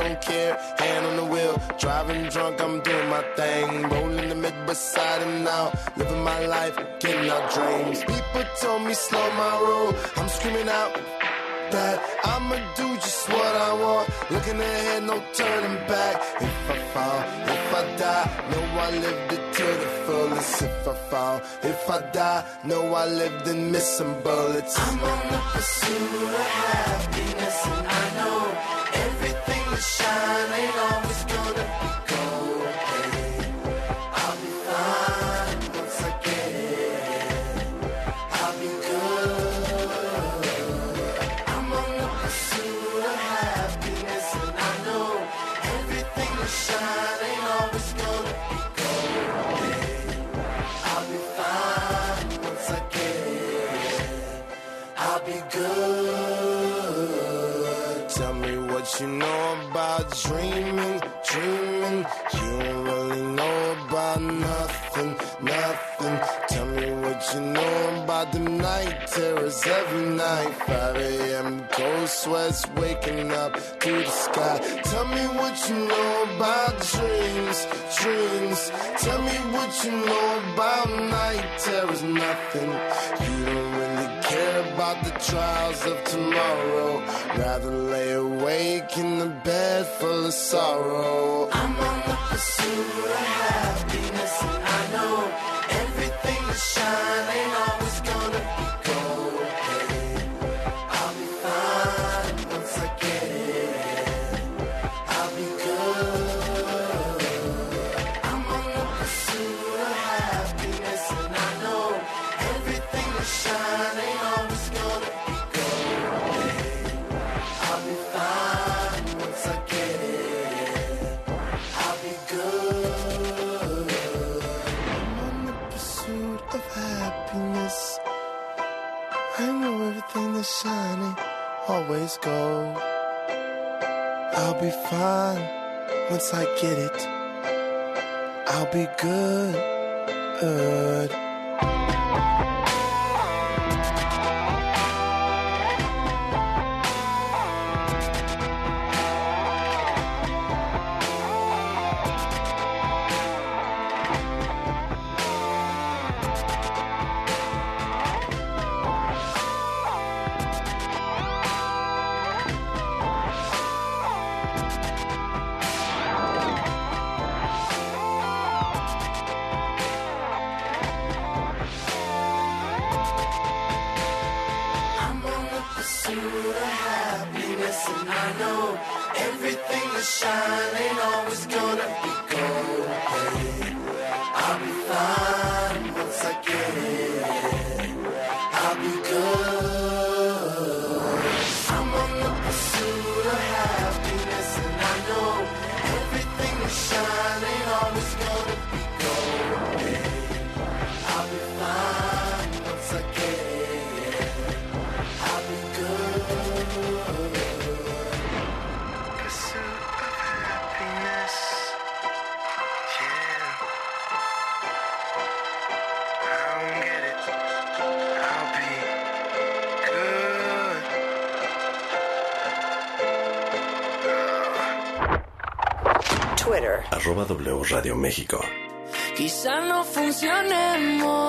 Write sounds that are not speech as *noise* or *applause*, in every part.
don't care. Hand on the wheel, driving drunk, I'm doing my thing. Rolling the mid beside and out, living my life, getting out dreams. People told me slow my roll, I'm screaming out that I'ma do just what I want. Looking ahead, no turning back. If I fall, if I die, know I lived it to the fullest. If I fall, if I die, know I lived missed some bullets. I'm on the pursuit of happiness, and I know shine ain't always gonna 5 a.m. cold sweats waking up to the sky. Tell me what you know about dreams, dreams. Tell me what you know about night terrors, nothing. You don't really care about the trials of tomorrow. Rather lay awake in the bed full of sorrow. I'm on the pursuit of happiness, and I know everything is shining ain't gold. I'll be fine once I get it. I'll be good. Twitter. Arroba W Radio México. Quizás no funcionemos,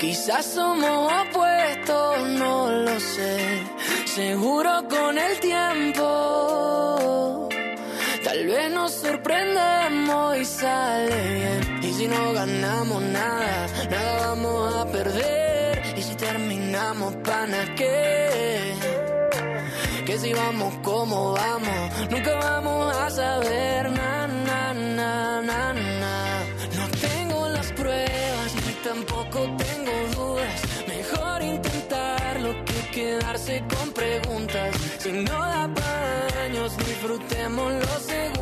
quizás somos opuestos, no lo sé. Seguro con el tiempo, tal vez nos sorprendemos y sale bien. Y si no ganamos nada, nada vamos a perder. Y si terminamos, pana, ¿qué? Que si vamos como vamos, nunca vamos a saber na. No tengo las pruebas ni tampoco tengo dudas. Mejor intentarlo que quedarse con preguntas. Si no da pa' años, disfrutemos los segundos.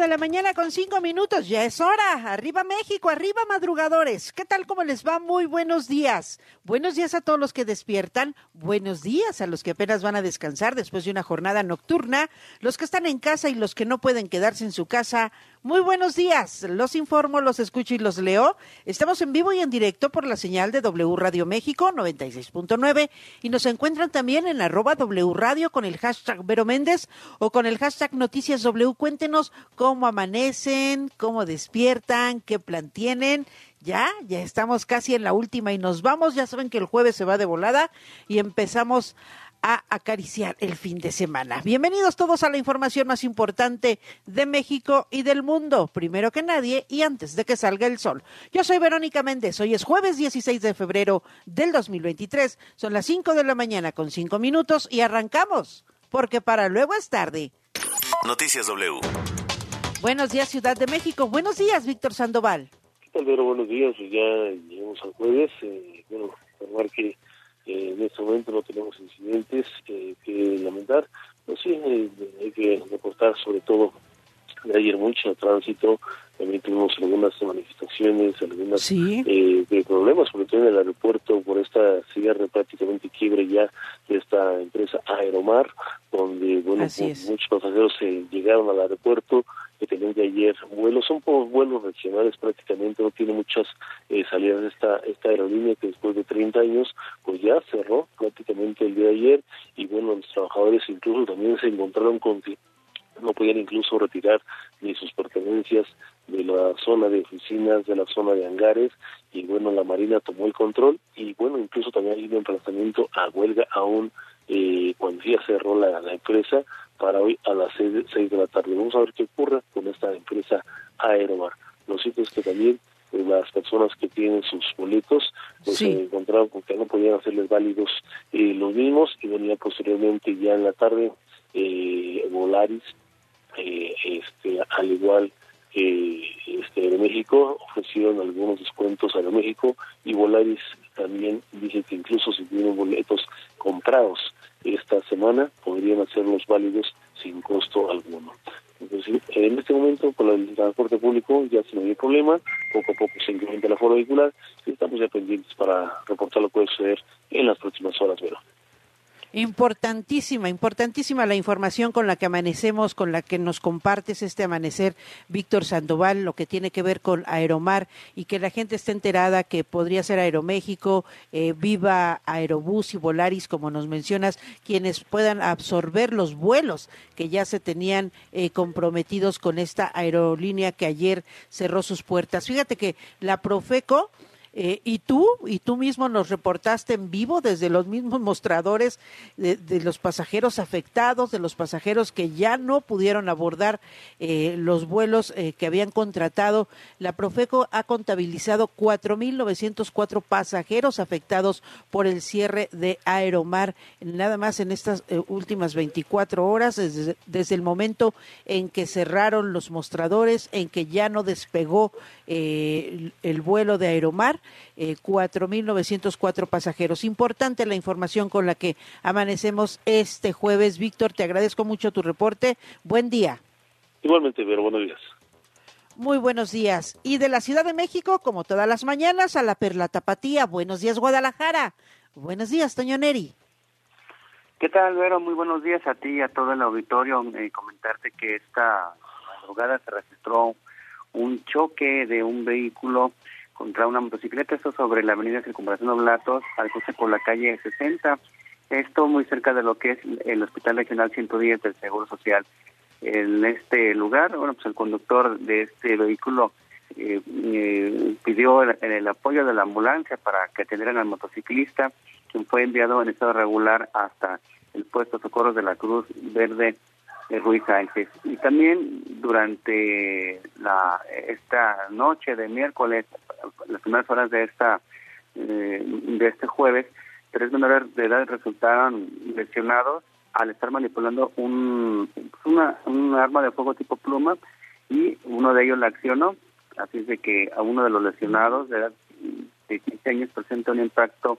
De la mañana con 5 minutos, ya es hora. Arriba México, arriba madrugadores. ¿Qué tal? ¿Cómo les va? Muy buenos días. Buenos días a todos los que despiertan. Buenos días a los que apenas van a descansar después de una jornada nocturna. Los que están en casa y los que no pueden quedarse en su casa. Muy buenos días. Los informo, los escucho y los leo. Estamos en vivo y en directo por la señal de W Radio México 96.9 y nos encuentran también en arroba W Radio con el hashtag Vero Méndez o con el hashtag Noticias W. Cuéntenos cómo amanecen, cómo despiertan, qué plan tienen. Ya, ya estamos casi en la última y nos vamos. Ya saben que el jueves se va de volada y empezamos a acariciar el fin de semana. Bienvenidos todos a la información más importante de México y del mundo, primero que nadie y antes de que salga el sol. Yo soy Verónica Méndez, hoy es jueves 16 de febrero del 2023, son las 5 de la mañana con 5 minutos y arrancamos, porque para luego es tarde. Noticias W. Buenos días Ciudad de México, buenos días Víctor Sandoval. ¿Qué tal, Vero? Buenos días, pues ya llegamos al jueves, eh, bueno, informar que eh, en este momento no tenemos incidentes eh, que lamentar, pero sí eh, hay que reportar sobre todo de ayer mucho tránsito, también tuvimos algunas manifestaciones, algunos Sí. eh, de problemas, sobre todo en el aeropuerto, por esta cierre prácticamente quiebre ya de esta empresa Aeromar, donde bueno Así mu- es. muchos pasajeros eh, llegaron al aeropuerto, que tenían de ayer vuelos, son por vuelos regionales prácticamente, no tiene muchas eh, salidas esta, esta aerolínea que después de 30 años pues ya cerró prácticamente el día de ayer y bueno, los trabajadores incluso también se encontraron con no podían incluso retirar ni sus pertenencias de la zona de oficinas, de la zona de hangares, y bueno, la Marina tomó el control, y bueno, incluso también hay un emplazamiento a huelga aún eh, cuando ya cerró la, la empresa para hoy a las seis de, seis de la tarde. Vamos a ver qué ocurre con esta empresa Aeromar. Lo cierto es que también pues, las personas que tienen sus boletos pues Sí. se encontraron con que no podían hacerles válidos eh, los mismos y venía posteriormente ya en la tarde eh, Volaris eh, este al igual que este Aeroméxico ofrecieron algunos descuentos a Aeroméxico y Volaris también dice que incluso si tienen boletos comprados esta semana podrían hacerlos válidos sin costo alguno. Entonces, en este momento, con el transporte público ya sin ningún problema, poco a poco se incrementa el aforo vehicular y estamos ya pendientes para reportar lo que puede suceder en las próximas horas, Vero. Importantísima, importantísima la información con la que amanecemos, con la que nos compartes este amanecer, Víctor Sandoval, lo que tiene que ver con Aeromar y que la gente esté enterada que podría ser Aeroméxico, eh, Viva Aerobús y Volaris, como nos mencionas, quienes puedan absorber los vuelos que ya se tenían eh, comprometidos con esta aerolínea que ayer cerró sus puertas. Fíjate que la Profeco eh, y tú, y tú mismo nos reportaste en vivo desde los mismos mostradores de, de los pasajeros afectados, de los pasajeros que ya no pudieron abordar eh, los vuelos eh, que habían contratado. La Profeco ha contabilizado 4.904 pasajeros afectados por el cierre de Aeromar, nada más en estas eh, últimas 24 horas, desde, el momento en que cerraron los mostradores, en que ya no despegó eh, el vuelo de Aeromar, eh, 4.904 pasajeros. Importante la información con la que amanecemos este jueves. Víctor, te agradezco mucho tu reporte. Buen día. Igualmente, Vero, buenos días. Muy buenos días. Y de la Ciudad de México, como todas las mañanas, a la Perla Tapatía. Buenos días, Guadalajara. Buenos días, Toño Neri. ¿Qué tal, Vero? Muy buenos días a ti y a todo el auditorio. Eh, comentarte que esta madrugada se registró un choque de un vehículo contra una motocicleta, esto sobre la avenida Circunvalación Oblatos, al cruce por la calle 60. Esto muy cerca de lo que es el Hospital Regional 110 del Seguro Social. En este lugar, bueno, pues el conductor de este vehículo eh, eh, pidió el, el apoyo de la ambulancia para que atendieran al motociclista, quien fue enviado en estado regular hasta el puesto de socorros de la Cruz Verde de Ruiz Sánchez. Y también durante la esta noche de miércoles, las primeras horas de esta eh, de este jueves, tres menores de edad resultaron lesionados al estar manipulando un una, un arma de fuego tipo pluma y uno de ellos la accionó, así es de que a uno de los lesionados de edad de 15 años presenta un impacto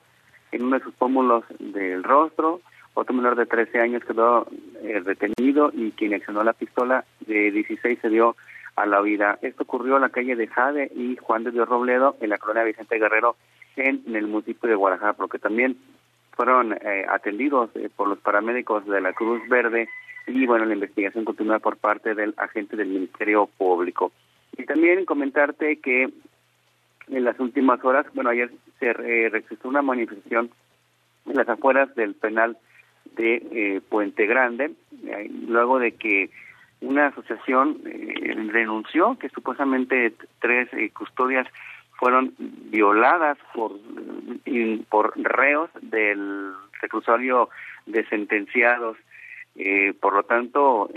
en uno de sus pómulos del rostro, Otro menor de 13 años quedó eh, detenido y quien accionó la pistola de 16 se dio a la vida. Esto ocurrió en la calle de Jade y Juan de Dios Robledo, en la colonia Vicente Guerrero, en, el municipio de Guadalajara, porque también fueron eh, atendidos eh, por los paramédicos de la Cruz Verde y bueno, la investigación continúa por parte del agente del Ministerio Público. Y también comentarte que en las últimas horas, bueno, ayer se registró una manifestación en las afueras del penal de eh, Puente Grande, luego de que una asociación eh, denunció que supuestamente tres eh, custodias fueron violadas por, por reos del reclusorio de sentenciados. por lo tanto,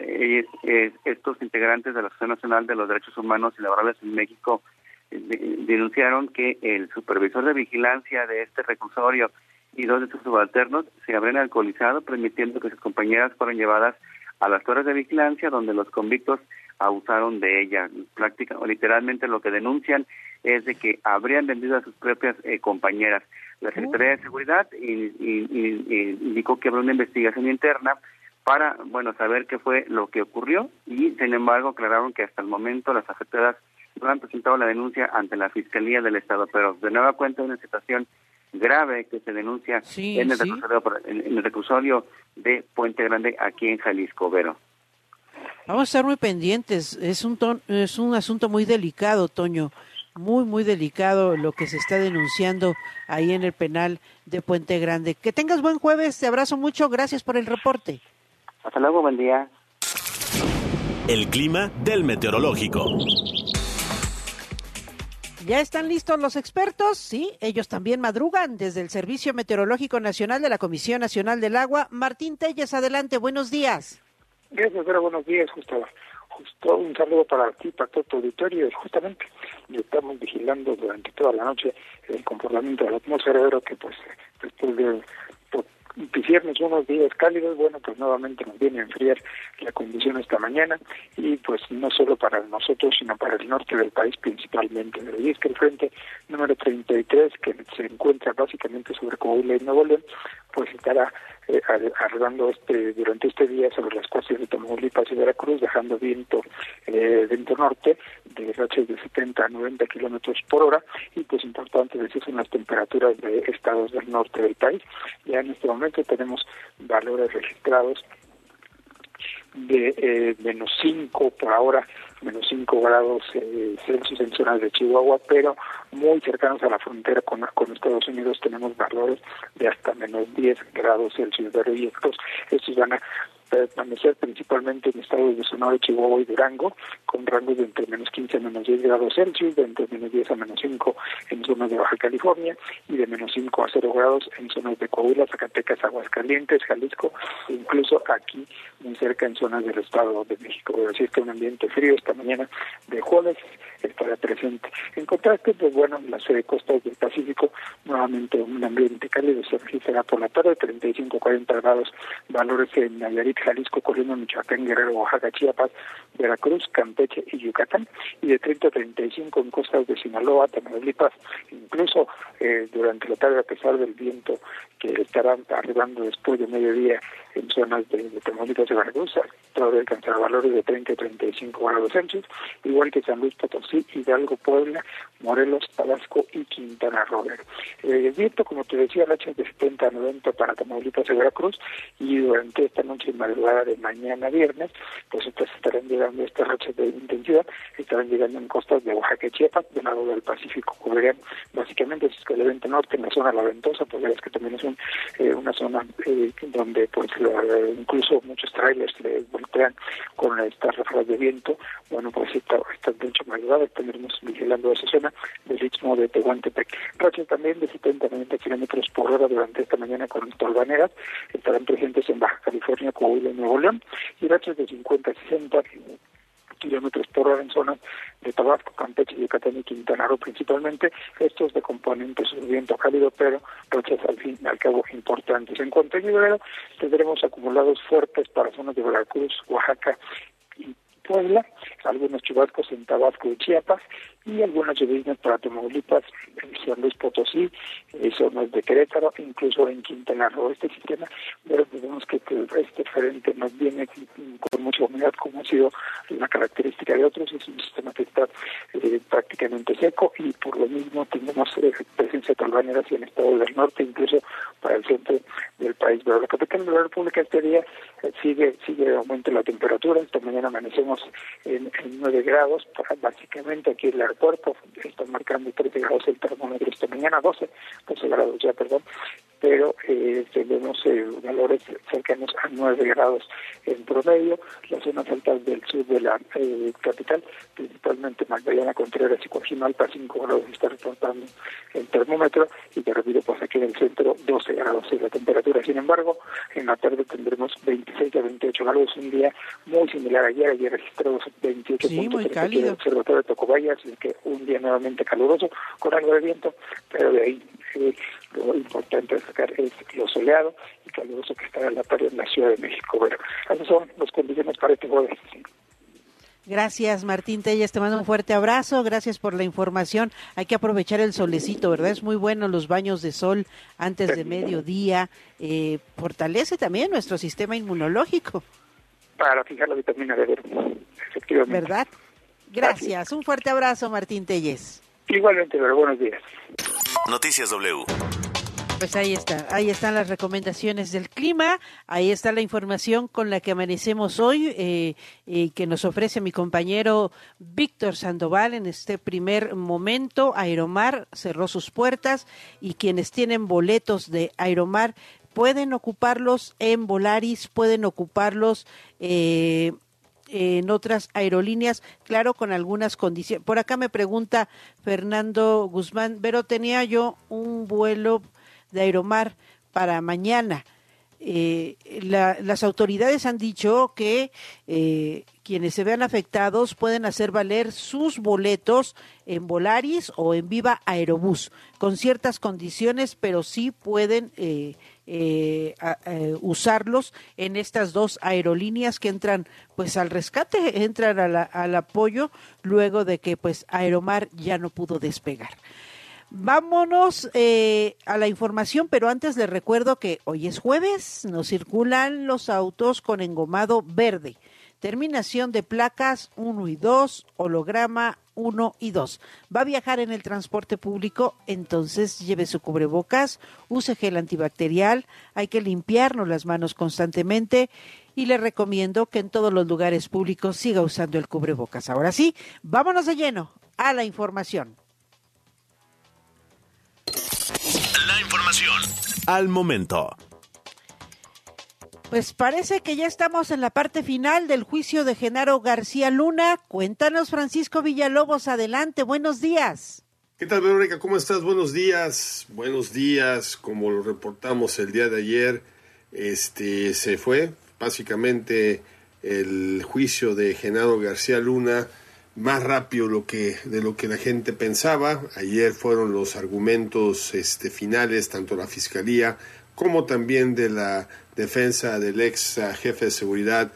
estos integrantes de la Asociación Nacional de los Derechos Humanos y Laborales en México denunciaron que el supervisor de vigilancia de este reclusorio y dos de sus subalternos se habrían alcoholizado, permitiendo que sus compañeras fueran llevadas a las torres de vigilancia donde los convictos abusaron de ella. Práctica, o literalmente lo que denuncian es de que habrían vendido a sus propias eh, compañeras. La Secretaría de Seguridad indicó que habrá una investigación interna para, bueno, saber qué fue lo que ocurrió y, sin embargo, aclararon que hasta el momento las afectadas no han presentado la denuncia ante la Fiscalía del Estado, pero de nueva cuenta una situación grave que se denuncia en, el en, el reclusorio de Puente Grande aquí en Jalisco, Vero. Vamos a estar muy pendientes. Es un, es un asunto muy delicado, Toño. Muy, muy delicado lo que se está denunciando ahí en el penal de Puente Grande. Que tengas buen jueves. Te abrazo mucho. Gracias por el reporte. Hasta luego. Buen día. El clima del meteorológico. ¿Ya están listos los expertos? Sí, ellos también madrugan desde el Servicio Meteorológico Nacional de la Comisión Nacional del Agua. Martín Telles, adelante, buenos días. Gracias, pero buenos días, justo, justo un saludo para ti, para todo tu auditorio. Justamente estamos vigilando durante toda la noche el comportamiento de la atmósfera, pero que pues después de viernes unos días cálidos, bueno, pues nuevamente nos viene a enfriar la condición esta mañana y pues no solo para nosotros, sino para el norte del país principalmente. Y es que el frente número 33, que se encuentra básicamente sobre Coahuila y Nuevo León, pues estará eh, este durante este día sobre las costas de Tamaulipas y Veracruz, dejando viento eh, viento norte de rachas de 70 a 90 kilómetros por hora y pues importante decir son las temperaturas de estados del norte del país. Ya en este momento tenemos valores registrados de eh, menos 5 por ahora, menos 5 grados eh, Celsius en zonas de Chihuahua, pero muy cercanos a la frontera con, Estados Unidos tenemos valores de hasta menos 10 grados Celsius. Y estos, estos van a permanecer principalmente en estados de Sonora, Chihuahua y Durango, con rangos de entre menos 15 a menos 10 grados Celsius, de entre menos 10 a menos 5 en zonas de Baja California y de menos 5 a 0 grados en zonas de Coahuila, Zacatecas, Aguascalientes, Jalisco, incluso aquí muy cerca en zonas del Estado de México. Es que un ambiente frío esta mañana de jueves estará presente. En contraste, pues bueno, en las costas del Pacífico, nuevamente un ambiente cálido se registrará por la tarde, 35-40 grados, valores en Nayarit, Jalisco, Colima, Michoacán, Guerrero, Oaxaca, Chiapas, Veracruz, Campeche y Yucatán, y de 30 a 35 en costas de Sinaloa, Tamaulipas, incluso eh, durante la tarde, a pesar del viento que estará arribando después de mediodía en zonas de, de Tamaulipas y todavía alcanzar valores de 30 a 35 grados Celsius, igual que San Luis Potosí, Hidalgo, Puebla, Morelos, Tabasco y Quintana Roo. Eh, el viento, como te decía, rachas de 70 a 90 para Tamaulipas y Veracruz, y durante esta noche y madrugada de mañana viernes, pues estas estarán llegando, estas rachas de intensidad, estarán llegando en costas de Oaxaca y Chiapas, del lado del Pacífico, cubrirán básicamente si es que el evento norte en la zona La Ventosa, pues es que también es eh, una zona eh, donde pues incluso muchos trailers le voltean con estas ráfagas de viento, bueno pues esta, esta mucho madrugada estaremos vigilando esa zona del istmo de Tehuantepec. Rachas también de 70 a 90 kilómetros por hora durante esta mañana con tolvaneras estarán presentes en Baja California, Coahuila y Nuevo León, y rachas de 50 a 60 kilómetros por hora en zonas de Tabasco, Campeche, Yucatán y Quintana Roo principalmente, estos de componentes un viento cálido, pero rachas al fin y al cabo importantes. En cuanto a nivel, tendremos acumulados fuertes para zonas de Veracruz, Oaxaca y Puebla, algunos chubascos en Tabasco y Chiapas y algunas lluvias para Tamaulipas, San Luis Potosí, zonas de Querétaro, incluso en Quintana Roo. Este sistema, pero vemos que, este frente más viene con mucha humedad, como ha sido una característica de otros, es un sistema que está eh, prácticamente seco y por lo mismo tenemos eh, presencia talvanera hacia el estado del norte, incluso para el centro del país. Pero la capital de la República este día eh, sigue sigue aumento la temperatura. Esta mañana amanecemos en, en 9 grados, básicamente aquí en la cuerpo, está marcando 13 grados el termómetro esta mañana, 12, 12 grados ya, perdón, pero eh, tenemos eh, valores cercanos a 9 grados en promedio. Las zonas altas del sur de la eh, capital, principalmente Magdalena Contreras y Coajimalpa, 5 grados está reportando el termómetro y te repito, pues aquí en el centro 12 grados es la temperatura. Sin embargo, en la tarde tendremos 26 a 28 grados, un día muy similar a ayer, ayer registramos 28 sí, muy cálido. el observatorio de Tocobayas, que un día nuevamente caluroso, con algo de viento, pero de ahí eh, lo importante destacar es lo soleado y caluroso que está en la tarde en la Ciudad de México. Bueno, esas son las condiciones para este jueves. Gracias, Martín Telles. Te mando un fuerte abrazo. Gracias por la información. Hay que aprovechar el solecito, ¿verdad? Es muy bueno los baños de sol antes de mediodía. Eh, fortalece también nuestro sistema inmunológico. Para fijar la vitamina D, efectivamente. ¿Verdad? Gracias. Un fuerte abrazo, Martín Telles. Igualmente, pero buenos días. Noticias W. Pues ahí está, ahí están las recomendaciones del clima, ahí está la información con la que amanecemos hoy, eh, y que nos ofrece mi compañero Víctor Sandoval en este primer momento. Aeromar cerró sus puertas y quienes tienen boletos de Aeromar pueden ocuparlos en Volaris, pueden ocuparlos eh, en otras aerolíneas, claro, con algunas condiciones. Por acá me pregunta Fernando Guzmán, pero tenía yo un vuelo de Aeromar para mañana. Eh, las autoridades han dicho que eh, quienes se vean afectados pueden hacer valer sus boletos en Volaris o en Viva Aerobús, con ciertas condiciones, pero sí pueden eh, eh, eh, usarlos en estas dos aerolíneas que entran pues al rescate, entran al apoyo luego de que pues Aeromar ya no pudo despegar. Vámonos eh, a la información, pero antes les recuerdo que hoy es jueves, nos circulan los autos con engomado verde terminación de placas 1 y 2, holograma 1 y 2. Va a viajar en el transporte público, entonces lleve su cubrebocas, use gel antibacterial, hay que limpiarnos las manos constantemente y le recomiendo que en todos los lugares públicos siga usando el cubrebocas. Ahora sí, vámonos de lleno a la información. La información al momento. Pues parece que ya estamos en la parte final del juicio de Genaro García Luna. Cuéntanos, Francisco Villalobos, adelante, buenos días. ¿Qué tal, Verónica? ¿Cómo estás? Buenos días, buenos días. Como lo reportamos el día de ayer, este se fue básicamente el juicio de Genaro García Luna más rápido lo que, de lo que la gente pensaba. Ayer fueron los argumentos este, finales, tanto la Fiscalía como también de la defensa del ex jefe de seguridad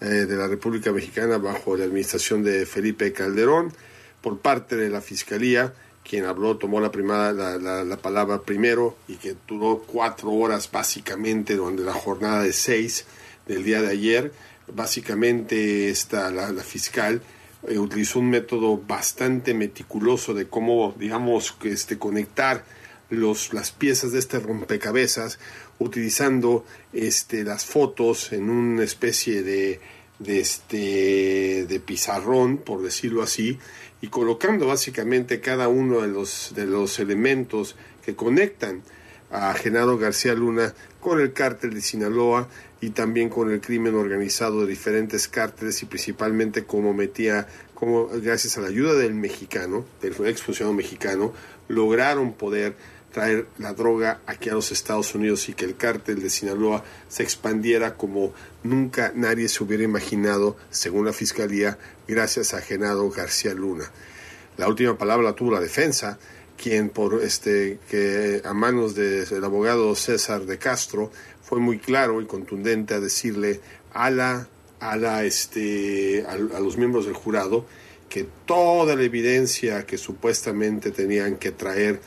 eh, de la República Mexicana bajo la administración de Felipe Calderón, por parte de la Fiscalía, quien habló, tomó la, primera, la, la, palabra primero y que duró cuatro horas básicamente, donde la jornada de seis del día de ayer, básicamente esta, la, fiscal eh, utilizó un método bastante meticuloso de cómo, digamos, este, conectar los, las piezas de este rompecabezas utilizando este, las fotos en una especie de, de, este, de pizarrón, por decirlo así, y colocando básicamente cada uno de los, de los elementos que conectan a Genaro García Luna con el cártel de Sinaloa y también con el crimen organizado de diferentes cárteles y principalmente como metía, como gracias a la ayuda del mexicano, del ex funcionario mexicano, lograron poder traer la droga aquí a los Estados Unidos y que el cártel de Sinaloa se expandiera como nunca nadie se hubiera imaginado, según la Fiscalía, gracias a Genaro García Luna. La última palabra la tuvo la defensa, quien por este que a manos del abogado César de Castro fue muy claro y contundente a decirle a la a, la, este, a, los miembros del jurado que toda la evidencia que supuestamente tenían que traer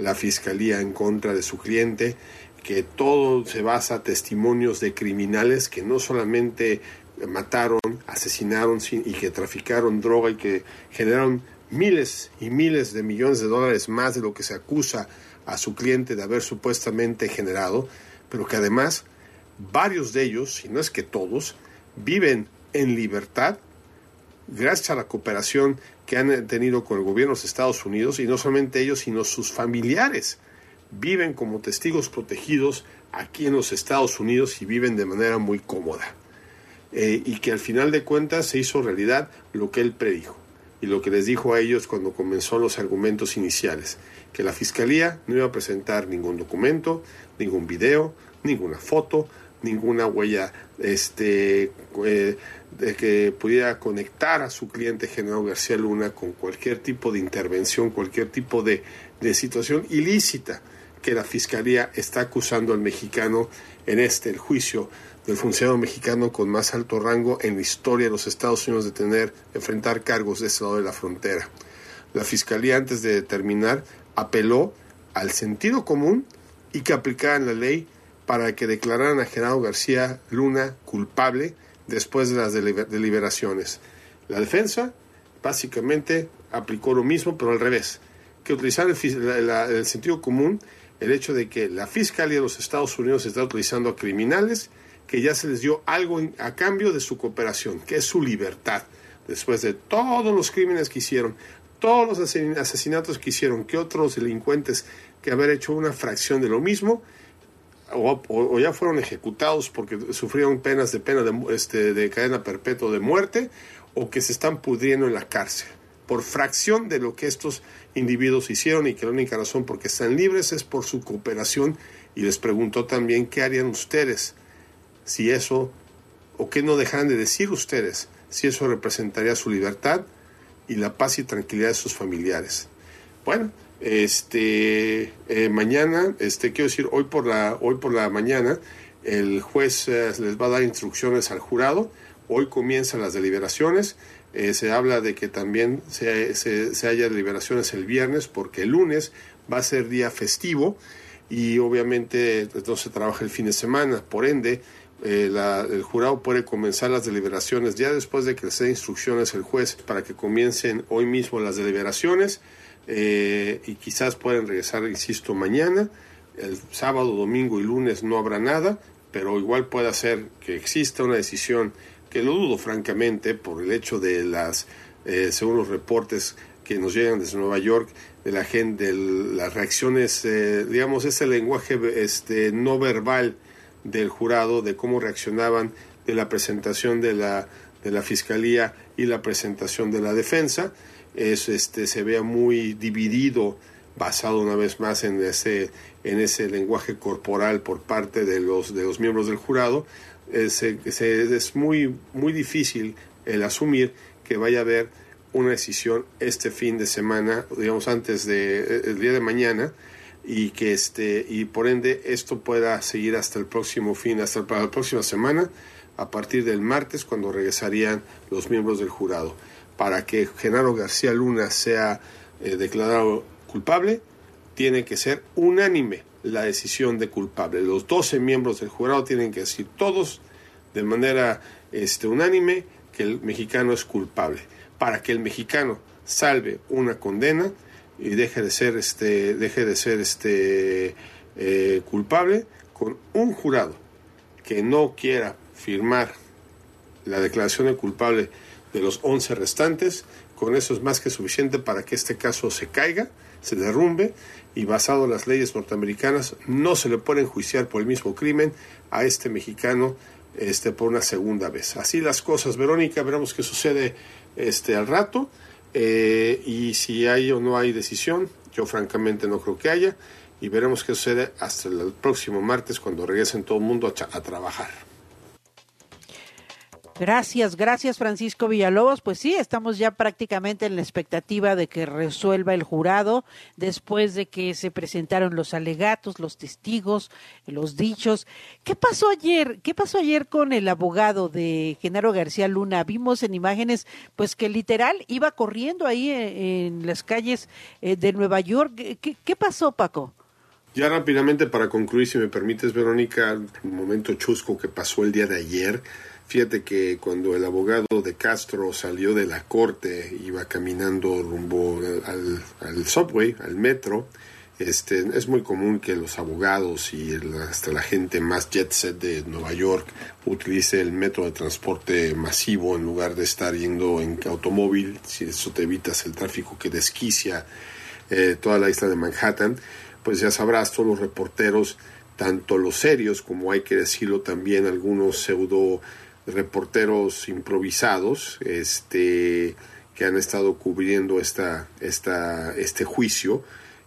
la fiscalía en contra de su cliente, que todo se basa en testimonios de criminales que no solamente mataron, asesinaron y que traficaron droga y que generaron miles y miles de millones de dólares más de lo que se acusa a su cliente de haber supuestamente generado, pero que además varios de ellos, si no es que todos, viven en libertad gracias a la cooperación que han tenido con el gobierno de los Estados Unidos y no solamente ellos, sino sus familiares viven como testigos protegidos aquí en los Estados Unidos y viven de manera muy cómoda. Eh, y que al final de cuentas se hizo realidad lo que él predijo y lo que les dijo a ellos cuando comenzó los argumentos iniciales, que la fiscalía no iba a presentar ningún documento, ningún video, ninguna foto, ninguna huella este, eh, de que pudiera conectar a su cliente General García Luna con cualquier tipo de intervención, cualquier tipo de, de situación ilícita que la Fiscalía está acusando al mexicano en este, el juicio del funcionario mexicano con más alto rango en la historia de los Estados Unidos de tener, enfrentar cargos de ese lado de la frontera. La Fiscalía, antes de terminar, apeló al sentido común y que aplicaran la ley para que declararan a Gerardo García Luna culpable después de las deliberaciones. La defensa básicamente aplicó lo mismo, pero al revés, que utilizar el, sentido común, el hecho de que la Fiscalía de los Estados Unidos está utilizando a criminales que ya se les dio algo a cambio de su cooperación, que es su libertad, después de todos los crímenes que hicieron, todos los asesinatos que hicieron, que otros delincuentes que haber hecho una fracción de lo mismo, o, ya fueron ejecutados porque sufrieron penas de pena de, este, de cadena perpetua de muerte o que se están pudriendo en la cárcel por fracción de lo que estos individuos hicieron y que la única razón por que están libres es por su cooperación y les preguntó también qué harían ustedes si eso o qué no dejaran de decir ustedes si eso representaría su libertad y la paz y tranquilidad de sus familiares. Bueno, este, eh, mañana, este, quiero decir, hoy por la, hoy por la mañana, el juez eh, les va a dar instrucciones al jurado. Hoy comienzan las deliberaciones. Eh, se habla de que también se, se, haya deliberaciones el viernes, porque el lunes va a ser día festivo y obviamente no se trabaja el fin de semana. Por ende, el jurado puede comenzar las deliberaciones ya después de que les dé instrucciones el juez para que comiencen hoy mismo las deliberaciones. Eh, y quizás pueden regresar, insisto, mañana. El sábado, domingo y lunes no habrá nada, pero igual puede ser que exista una decisión que lo dudo francamente por el hecho de las, eh, según los reportes que nos llegan desde Nueva York, de la gente, de las reacciones, eh, digamos, ese lenguaje este, no verbal del jurado, de cómo reaccionaban de la presentación de la, de la fiscalía y la presentación de la defensa. Es, este, se vea muy dividido, basado una vez más en ese, en ese lenguaje corporal por parte de los, de los miembros del jurado, es, es muy, muy difícil el asumir que vaya a haber una decisión este fin de semana, digamos antes del de, día de mañana, y que este y por ende esto pueda seguir hasta el próximo fin, hasta la próxima semana, a partir del martes cuando regresarían los miembros del jurado para que Genaro García Luna sea eh, declarado culpable, tiene que ser unánime la decisión de culpable. Los 12 miembros del jurado tienen que decir todos de manera este, unánime que el mexicano es culpable, para que el mexicano salve una condena y deje de ser este, deje de ser este eh, culpable con un jurado que no quiera firmar la declaración de culpable de los 11 restantes. Con eso es más que suficiente para que este caso se caiga, se derrumbe y basado en las leyes norteamericanas no se le puede enjuiciar por el mismo crimen a este mexicano este, por una segunda vez. Así las cosas, Verónica, veremos qué sucede este, al rato eh, y si hay o no hay decisión, yo francamente no creo que haya y veremos qué sucede hasta el próximo martes cuando regresen todo el mundo a, a trabajar. Gracias, gracias Francisco Villalobos. Pues sí, estamos ya prácticamente en la expectativa de que resuelva el jurado después de que se presentaron los alegatos, los testigos, los dichos. ¿Qué pasó ayer? ¿Qué pasó ayer con el abogado de Genaro García Luna? Vimos en imágenes pues que literal iba corriendo ahí en, las calles eh, de Nueva York. ¿Qué, ¿Qué pasó, Paco? Ya rápidamente para concluir, si me permites, Verónica, un momento chusco que pasó el día de ayer Fíjate que cuando el abogado de Castro salió de la corte, iba caminando rumbo al, subway, al metro, este, es muy común que los abogados y hasta la gente más jet set de Nueva York utilice el metro de transporte masivo en lugar de estar yendo en automóvil, si eso te evitas el tráfico que desquicia eh, toda la isla de Manhattan, pues ya sabrás, todos los reporteros, tanto los serios como hay que decirlo también algunos pseudo reporteros improvisados este, que han estado cubriendo esta, esta, este juicio.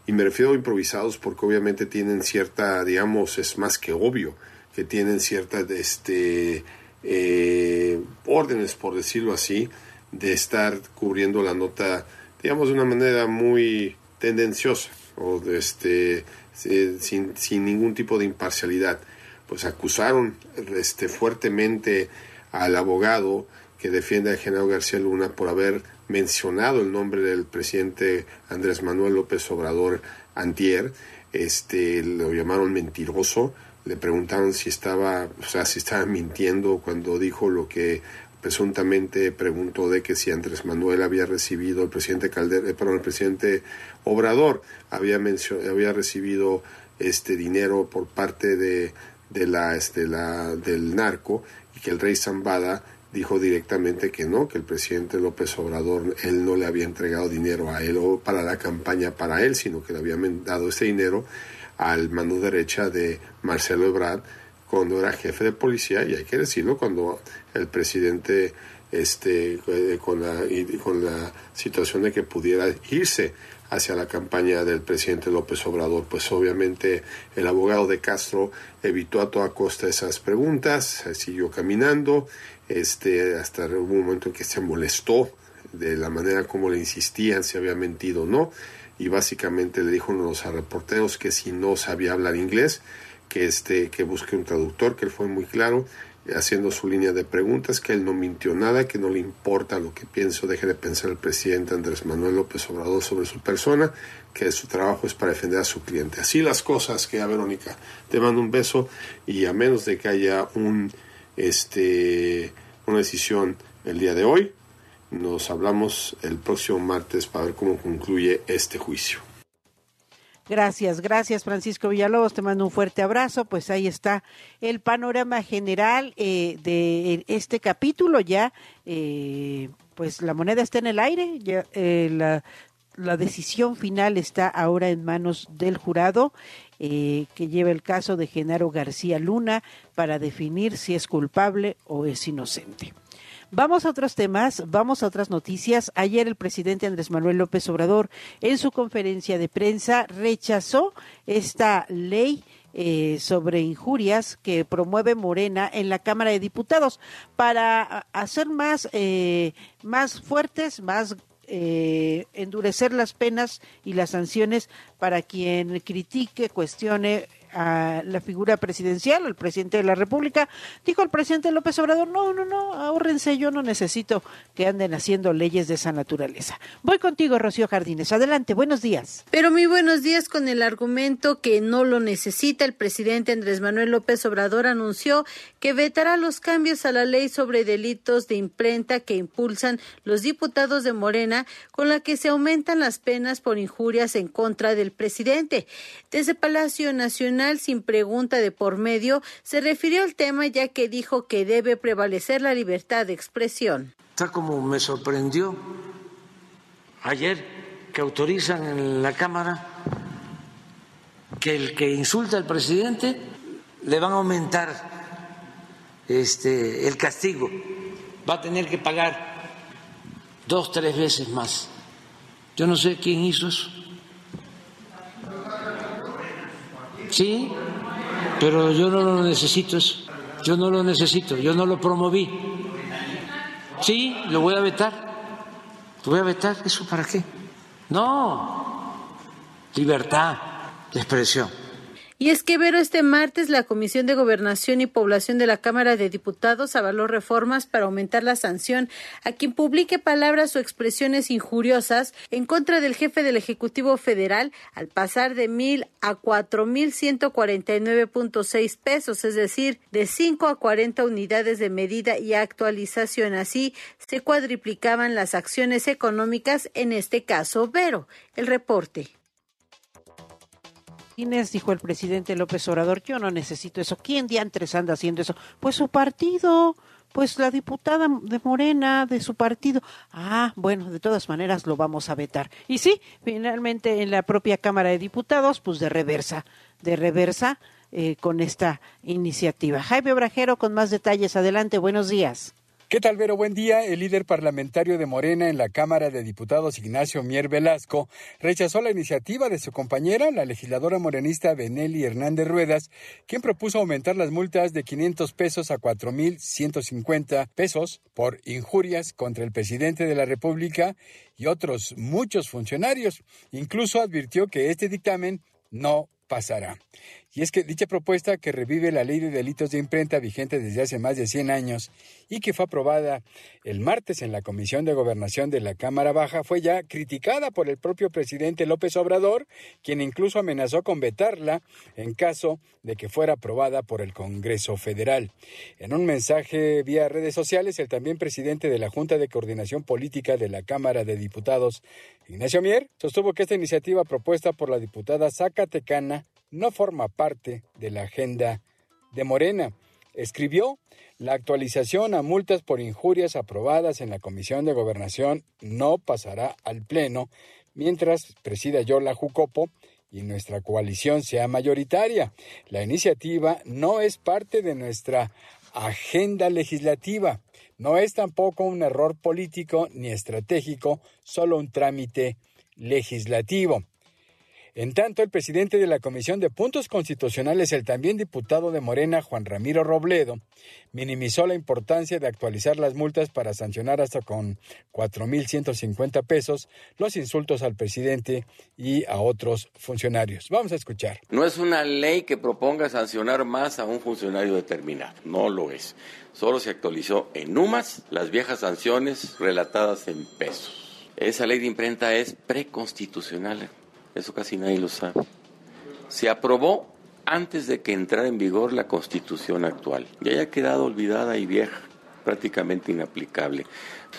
Y me refiero a improvisados porque obviamente tienen cierta, digamos, es más que obvio, que tienen ciertas este, eh, órdenes, por decirlo así, de estar cubriendo la nota, digamos, de una manera muy tendenciosa o de este, sin, sin ningún tipo de imparcialidad pues acusaron este, fuertemente al abogado que defiende a Genaro García Luna por haber mencionado el nombre del presidente Andrés Manuel López Obrador antier, este lo llamaron mentiroso, le preguntaron si estaba, o sea, si estaba mintiendo cuando dijo lo que presuntamente preguntó de que si Andrés Manuel había recibido el presidente Calder, eh, perdón, el presidente Obrador había había recibido este dinero por parte de de la, este, la, del narco y que el rey Zambada dijo directamente que no, que el presidente López Obrador, él no le había entregado dinero a él o para la campaña para él, sino que le había dado ese dinero al mano derecha de Marcelo Ebrard cuando era jefe de policía, y hay que decirlo, cuando el presidente este, eh, con, la, con la situación de que pudiera irse hacia la campaña del presidente López Obrador. Pues obviamente el abogado de Castro evitó a toda costa esas preguntas, siguió caminando, este, hasta hubo un momento en que se molestó de la manera como le insistían si había mentido o no, y básicamente le dijo a los reporteros que si no sabía hablar inglés, que este, que busque un traductor, que él fue muy claro, haciendo su línea de preguntas, que él no mintió nada, que no le importa lo que pienso, deje de pensar el presidente Andrés Manuel López Obrador sobre su persona, que su trabajo es para defender a su cliente. Así las cosas que a Verónica, te mando un beso y a menos de que haya un este una decisión el día de hoy, nos hablamos el próximo martes para ver cómo concluye este juicio. Gracias, gracias Francisco Villalobos, te mando un fuerte abrazo. Pues ahí está el panorama general eh, de este capítulo ya. Eh, pues la moneda está en el aire, ya eh, la, la, decisión final está ahora en manos del jurado que lleva el caso de Genaro García Luna para definir si es culpable o es inocente. Vamos a otros temas, vamos a otras noticias. Ayer el presidente Andrés Manuel López Obrador en su conferencia de prensa rechazó esta ley eh, sobre injurias que promueve Morena en la Cámara de Diputados para hacer más, eh, más fuertes, más eh, endurecer las penas y las sanciones para quien critique, cuestione a la figura presidencial, el presidente de la República, dijo el presidente López Obrador, no, no, no, ahórrense, yo no necesito que anden haciendo leyes de esa naturaleza. Voy contigo, Rocío Jardines. Adelante, buenos días. Pero muy buenos días con el argumento que no lo necesita. El presidente Andrés Manuel López Obrador anunció que vetará los cambios a la ley sobre delitos de imprenta que impulsan los diputados de Morena, con la que se aumentan las penas por injurias en contra del presidente. Desde Palacio Nacional, sin pregunta de por medio, se refirió al tema ya que dijo que debe prevalecer la libertad de expresión. Está como me sorprendió ayer que autorizan en la Cámara que el que insulta al presidente le van a aumentar este el castigo, va a tener que pagar dos, tres veces más. Yo no sé quién hizo eso. Sí, pero yo no lo necesito eso. Yo no lo necesito, yo no lo promoví. Sí, lo voy a vetar. Voy a vetar. ¿Eso para qué? No. Libertad de expresión. Y es que, Vero, este martes la Comisión de Gobernación y Población de la Cámara de Diputados avaló reformas para aumentar la sanción a quien publique palabras o expresiones injuriosas en contra del jefe del Ejecutivo Federal al pasar de mil a cuatro mil ciento cuarenta y nueve punto seis pesos, es decir, de cinco a cuarenta unidades de medida y actualización. Así se cuadriplicaban las acciones económicas, en este caso, Vero. El reporte. Inés, dijo el presidente López Obrador, yo no necesito eso. ¿Quién diantres anda haciendo eso? Pues su partido, pues la diputada de Morena, de su partido. Ah, bueno, de todas maneras lo vamos a vetar. Y sí, finalmente en la propia Cámara de Diputados, pues de reversa, de reversa eh, con esta iniciativa. Jaime Obrajero con más detalles. Adelante, buenos días. ¿Qué tal, Vero? Buen día. El líder parlamentario de Morena en la Cámara de Diputados, Ignacio Mier Velasco, rechazó la iniciativa de su compañera, la legisladora morenista Benelli Hernández Ruedas, quien propuso aumentar las multas de 500 pesos a 4.150 pesos por injurias contra el presidente de la República y otros muchos funcionarios. Incluso advirtió que este dictamen no pasará. Y es que dicha propuesta, que revive la ley de delitos de imprenta vigente desde hace más de 100 años y que fue aprobada el martes en la Comisión de Gobernación de la Cámara Baja, fue ya criticada por el propio presidente López Obrador, quien incluso amenazó con vetarla en caso de que fuera aprobada por el Congreso Federal. En un mensaje vía redes sociales, el también presidente de la Junta de Coordinación Política de la Cámara de Diputados, Ignacio Mier, sostuvo que esta iniciativa propuesta por la diputada Zacatecana no forma parte de la agenda de Morena. Escribió, la actualización a multas por injurias aprobadas en la Comisión de Gobernación no pasará al Pleno mientras presida yo la Jucopo y nuestra coalición sea mayoritaria. La iniciativa no es parte de nuestra agenda legislativa. No es tampoco un error político ni estratégico, solo un trámite legislativo. En tanto, el presidente de la Comisión de Puntos Constitucionales, el también diputado de Morena, Juan Ramiro Robledo, minimizó la importancia de actualizar las multas para sancionar hasta con 4.150 pesos los insultos al presidente y a otros funcionarios. Vamos a escuchar. No es una ley que proponga sancionar más a un funcionario determinado, no lo es. Solo se actualizó en UMAS las viejas sanciones relatadas en pesos. Esa ley de imprenta es preconstitucional eso casi nadie lo sabe. Se aprobó antes de que entrara en vigor la constitución actual y haya quedado olvidada y vieja, prácticamente inaplicable.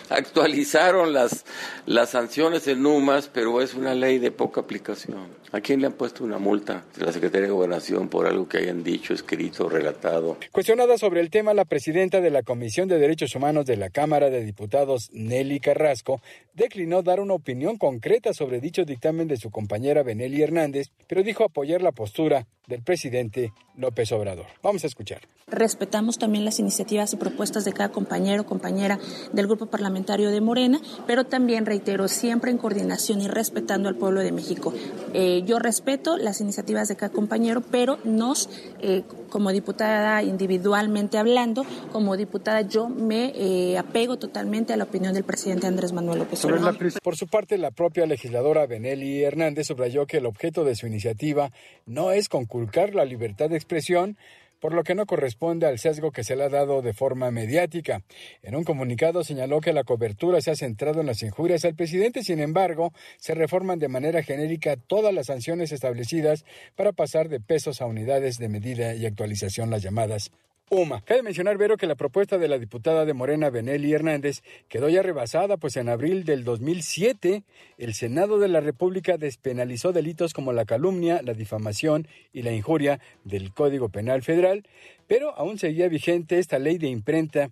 Actualizaron las, las sanciones en UMAS, pero es una ley de poca aplicación. ¿A quién le han puesto una multa de la Secretaría de Gobernación por algo que hayan dicho, escrito, relatado? Cuestionada sobre el tema, la presidenta de la Comisión de Derechos Humanos de la Cámara de Diputados, Nelly Carrasco, declinó dar una opinión concreta sobre dicho dictamen de su compañera Benelli Hernández, pero dijo apoyar la postura del presidente López Obrador. Vamos a escuchar. Respetamos también las iniciativas y propuestas de cada compañero o compañera del grupo parlamentario de Morena, pero también reitero, siempre en coordinación y respetando al pueblo de México. Eh, yo respeto las iniciativas de cada compañero, pero nos, eh, como diputada individualmente hablando, como diputada yo me eh, apego totalmente a la opinión del presidente Andrés Manuel López Obrador. Por su parte, la propia legisladora Benelli Hernández subrayó que el objeto de su iniciativa no es conculcar la libertad de expresión, por lo que no corresponde al sesgo que se le ha dado de forma mediática. En un comunicado señaló que la cobertura se ha centrado en las injurias al presidente, sin embargo, se reforman de manera genérica todas las sanciones establecidas para pasar de pesos a unidades de medida y actualización, las llamadas UMA. Cabe mencionar, Vero, que la propuesta de la diputada de Morena, Benelli Hernández, quedó ya rebasada, pues en abril del 2007 el Senado de la República despenalizó delitos como la calumnia, la difamación y la injuria del Código Penal Federal, pero aún seguía vigente esta ley de imprenta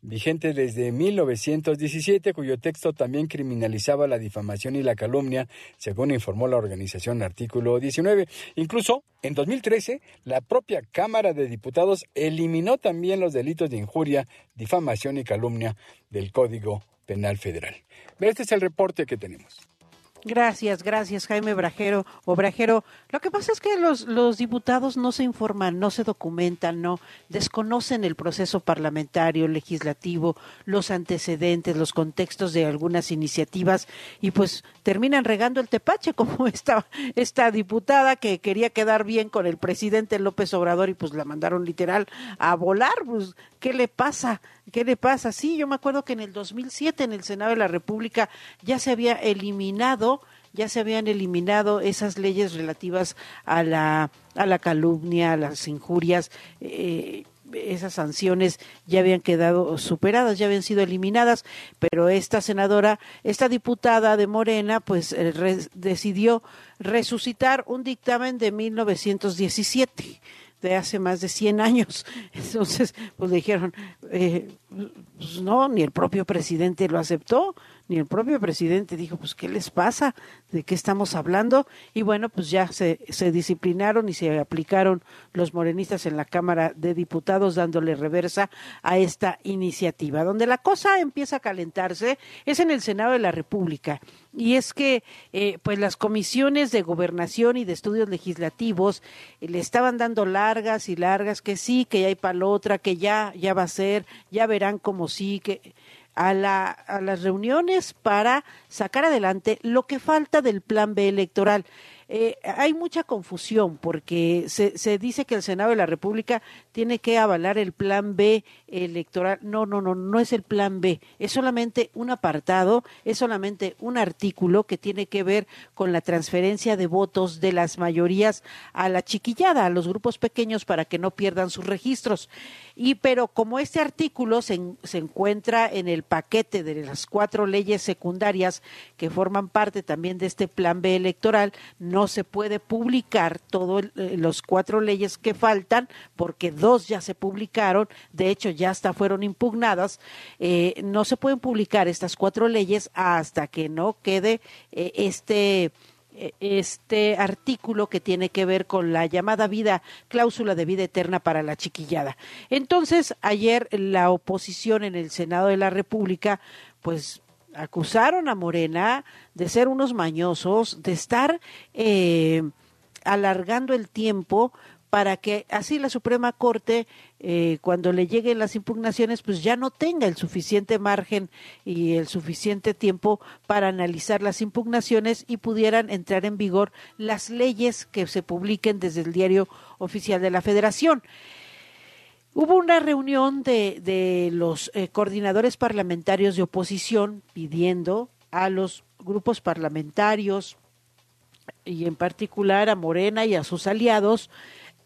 vigente desde 1917, cuyo texto también criminalizaba la difamación y la calumnia, según informó la organización Artículo 19. Incluso, en 2013, la propia Cámara de Diputados eliminó también los delitos de injuria, difamación y calumnia del Código Penal Federal. Este es el reporte que tenemos. Gracias, gracias Jaime Brajero o. Lo que pasa es que los, los diputados no se informan, no se documentan, no desconocen el proceso parlamentario, legislativo, los antecedentes, los contextos de algunas iniciativas y pues terminan regando el tepache *laughs* como esta, esta diputada que quería quedar bien con el presidente López Obrador y pues la mandaron literal a volar. Pues, ¿Qué le pasa? ¿Qué le pasa? Sí, yo me acuerdo que en el 2007 en el Senado de la República ya se había eliminado ya se habían eliminado esas leyes relativas a la, a la calumnia, a las injurias, eh, esas sanciones ya habían quedado superadas, ya habían sido eliminadas, pero esta senadora, esta diputada de Morena, pues eh, decidió resucitar un dictamen de 1917 de hace más de 100 años. *laughs* Entonces, pues dijeron, eh, pues no, ni el propio presidente lo aceptó, ni el propio presidente dijo, pues, ¿qué les pasa? ¿De qué estamos hablando? Y bueno, pues ya se, se disciplinaron y se aplicaron los morenistas en la Cámara de Diputados dándole reversa a esta iniciativa. Donde la cosa empieza a calentarse es en el Senado de la República. Y es que, eh, pues, las comisiones de gobernación y de estudios legislativos eh, le estaban dando largas y largas, que sí, que ya hay para otra, que ya, ya va a ser, ya verán como sí, que a, la, a las reuniones para sacar adelante lo que falta del plan B electoral. Eh, hay mucha confusión porque se, se, dice que el Senado de la República tiene que avalar el plan B electoral. No, no, no, no es el plan B. Es solamente un apartado, es solamente un artículo que tiene que ver con la transferencia de votos de las mayorías a la chiquillada, a los grupos pequeños para que no pierdan sus registros. Y pero como este artículo se, se encuentra en el paquete de las cuatro leyes secundarias que forman parte también de este plan B electoral, no se puede publicar todos eh, los cuatro leyes que faltan, porque dos ya se publicaron, de hecho ya hasta fueron impugnadas, eh, no se pueden publicar estas cuatro leyes hasta que no quede eh, este este artículo que tiene que ver con la llamada vida, cláusula de vida eterna para la chiquillada. Entonces, ayer la oposición en el Senado de la República, pues acusaron a Morena de ser unos mañosos, de estar eh, alargando el tiempo para que así la Suprema Corte, eh, cuando le lleguen las impugnaciones, pues ya no tenga el suficiente margen y el suficiente tiempo para analizar las impugnaciones y pudieran entrar en vigor las leyes que se publiquen desde el diario oficial de la Federación. Hubo una reunión de, de los eh, coordinadores parlamentarios de oposición pidiendo a los grupos parlamentarios y en particular a Morena y a sus aliados,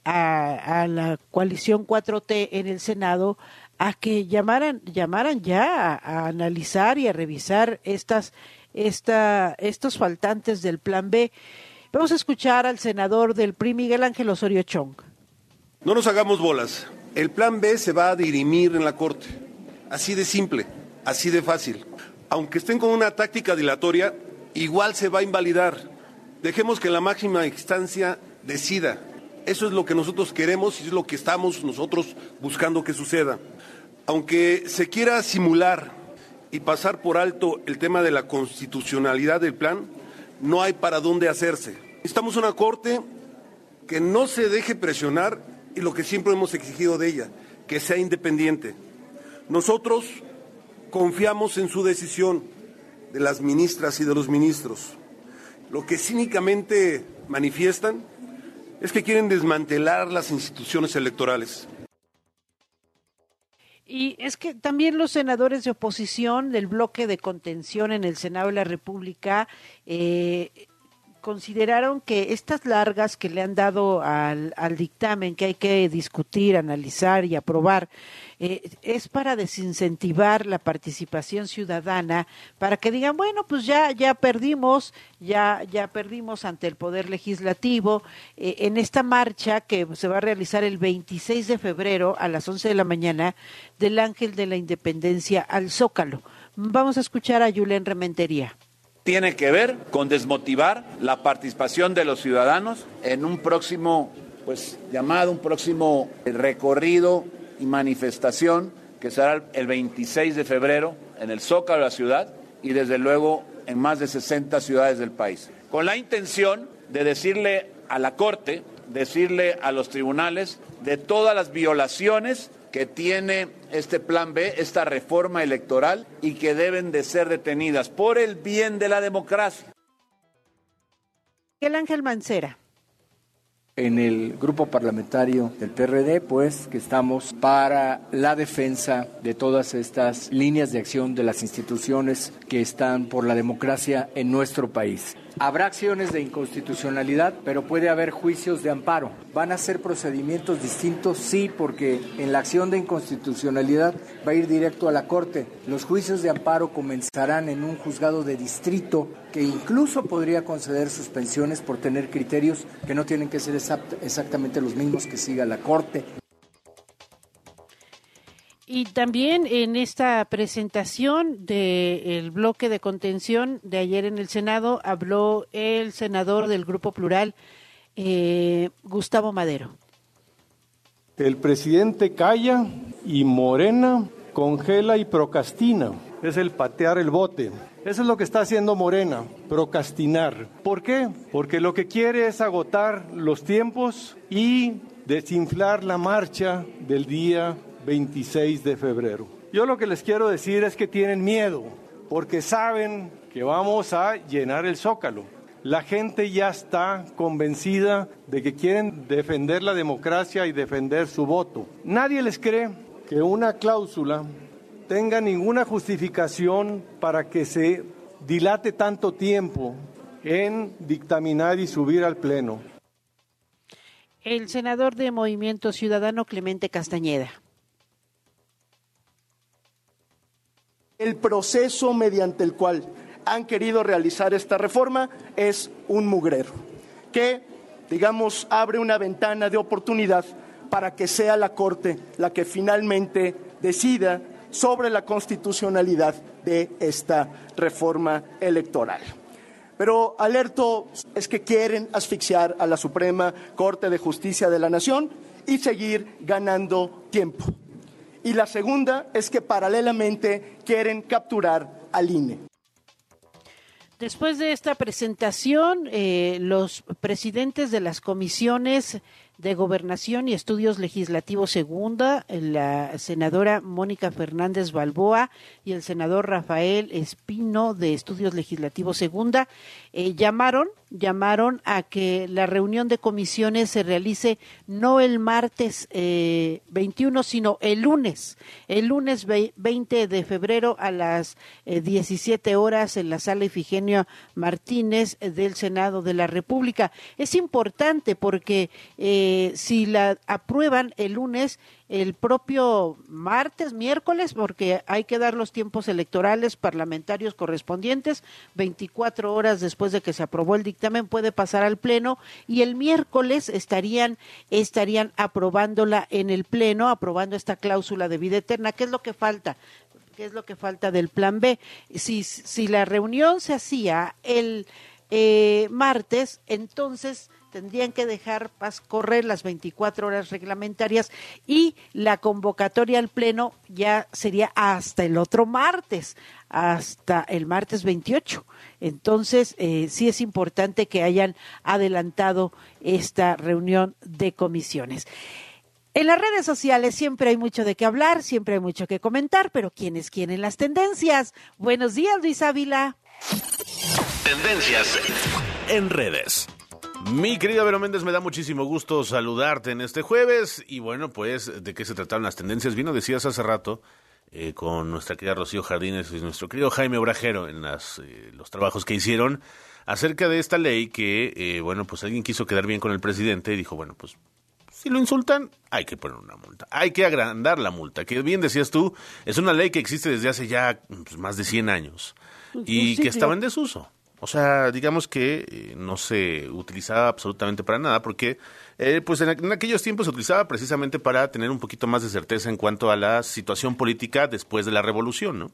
a, la coalición 4T en el Senado, a que llamaran, llamaran ya a, a analizar y a revisar estas, esta, estos faltantes del Plan B. Vamos a escuchar al senador del PRI, Miguel Ángel Osorio Chong. No nos hagamos bolas. El plan B se va a dirimir en la Corte. Así de simple, así de fácil. Aunque estén con una táctica dilatoria, igual se va a invalidar. Dejemos que la máxima instancia decida. Eso es lo que nosotros queremos y es lo que estamos nosotros buscando que suceda. Aunque se quiera simular y pasar por alto el tema de la constitucionalidad del plan, no hay para dónde hacerse. Necesitamos una corte que no se deje presionar y lo que siempre hemos exigido de ella, que sea independiente. Nosotros confiamos en su decisión de las ministras y de los ministros. Lo que cínicamente manifiestan es que quieren desmantelar las instituciones electorales. Y es que también los senadores de oposición del bloque de contención en el Senado de la República eh, consideraron que estas largas que le han dado al, al dictamen que hay que discutir, analizar y aprobar, eh, es para desincentivar la participación ciudadana, para que digan, bueno, pues ya, ya perdimos, ya, ya perdimos ante el Poder Legislativo eh, en esta marcha que se va a realizar el 26 de febrero a las 11 de la mañana del Ángel de la Independencia al Zócalo. Vamos a escuchar a Julen Rementería tiene que ver con desmotivar la participación de los ciudadanos en un próximo pues llamado un próximo recorrido y manifestación que será el 26 de febrero en el Zócalo de la ciudad y desde luego en más de 60 ciudades del país, con la intención de decirle a la Corte, decirle a los tribunales de todas las violaciones que tiene este plan B, esta reforma electoral y que deben de ser detenidas por el bien de la democracia. El Ángel Mancera en el grupo parlamentario del PRD, pues que estamos para la defensa de todas estas líneas de acción de las instituciones que están por la democracia en nuestro país. Habrá acciones de inconstitucionalidad, pero puede haber juicios de amparo. ¿Van a ser procedimientos distintos? Sí, porque en la acción de inconstitucionalidad va a ir directo a la Corte. Los juicios de amparo comenzarán en un juzgado de distrito que incluso podría conceder suspensiones por tener criterios que no tienen que ser exactamente los mismos que siga la Corte. Y también en esta presentación del bloque de contención de ayer en el Senado habló el senador del Grupo Plural, eh, Gustavo Madero. El presidente calla y Morena congela y procrastina. Es el patear el bote. Eso es lo que está haciendo Morena, procrastinar. ¿Por qué? Porque lo que quiere es agotar los tiempos y desinflar la marcha del día 26 de febrero. Yo lo que les quiero decir es que tienen miedo, porque saben que vamos a llenar el zócalo. La gente ya está convencida de que quieren defender la democracia y defender su voto. Nadie les cree que una cláusula tenga ninguna justificación para que se dilate tanto tiempo en dictaminar y subir al Pleno. El senador de Movimiento Ciudadano Clemente Castañeda. El proceso mediante el cual han querido realizar esta reforma es un mugrero, que, digamos, abre una ventana de oportunidad para que sea la Corte la que finalmente decida sobre la constitucionalidad de esta reforma electoral. Pero alerto es que quieren asfixiar a la Suprema Corte de Justicia de la Nación y seguir ganando tiempo. Y la segunda es que paralelamente quieren capturar al INE. Después de esta presentación, eh, los presidentes de las comisiones de Gobernación y Estudios Legislativos Segunda, la senadora Mónica Fernández Balboa y el senador Rafael Espino de Estudios Legislativos Segunda eh, llamaron llamaron a que la reunión de comisiones se realice no el martes eh, 21, sino el lunes, el lunes 20 de febrero a las 17 eh, horas en la sala Ifigenia Martínez del Senado de la República. Es importante porque eh, si la aprueban el lunes, el propio martes, miércoles, porque hay que dar los tiempos electorales parlamentarios correspondientes, 24 horas después de que se aprobó el dictamen puede pasar al pleno y el miércoles estarían estarían aprobándola en el pleno, aprobando esta cláusula de vida eterna. ¿Qué es lo que falta? ¿Qué es lo que falta del plan B? Si si la reunión se hacía el eh, martes, entonces tendrían que dejar correr las 24 horas reglamentarias y la convocatoria al Pleno ya sería hasta el otro martes, hasta el martes 28. Entonces, eh, sí es importante que hayan adelantado esta reunión de comisiones. En las redes sociales siempre hay mucho de qué hablar, siempre hay mucho que comentar, pero ¿quiénes quieren las tendencias? Buenos días, Luis Ávila. Tendencias en redes. Mi querida Vero Méndez, me da muchísimo gusto saludarte en este jueves. Y bueno, pues, ¿de qué se trataron las tendencias? Vino, decías hace rato, eh, con nuestra querida Rocío Jardines y nuestro querido Jaime Obrajero en las, eh, los trabajos que hicieron acerca de esta ley que, eh, bueno, pues alguien quiso quedar bien con el presidente y dijo, bueno, pues si lo insultan, hay que poner una multa, hay que agrandar la multa, que bien decías tú, es una ley que existe desde hace ya pues, más de 100 años y que estaba en desuso. O sea, digamos que eh, no se utilizaba absolutamente para nada porque eh, pues en, aquellos tiempos se utilizaba precisamente para tener un poquito más de certeza en cuanto a la situación política después de la revolución, ¿no?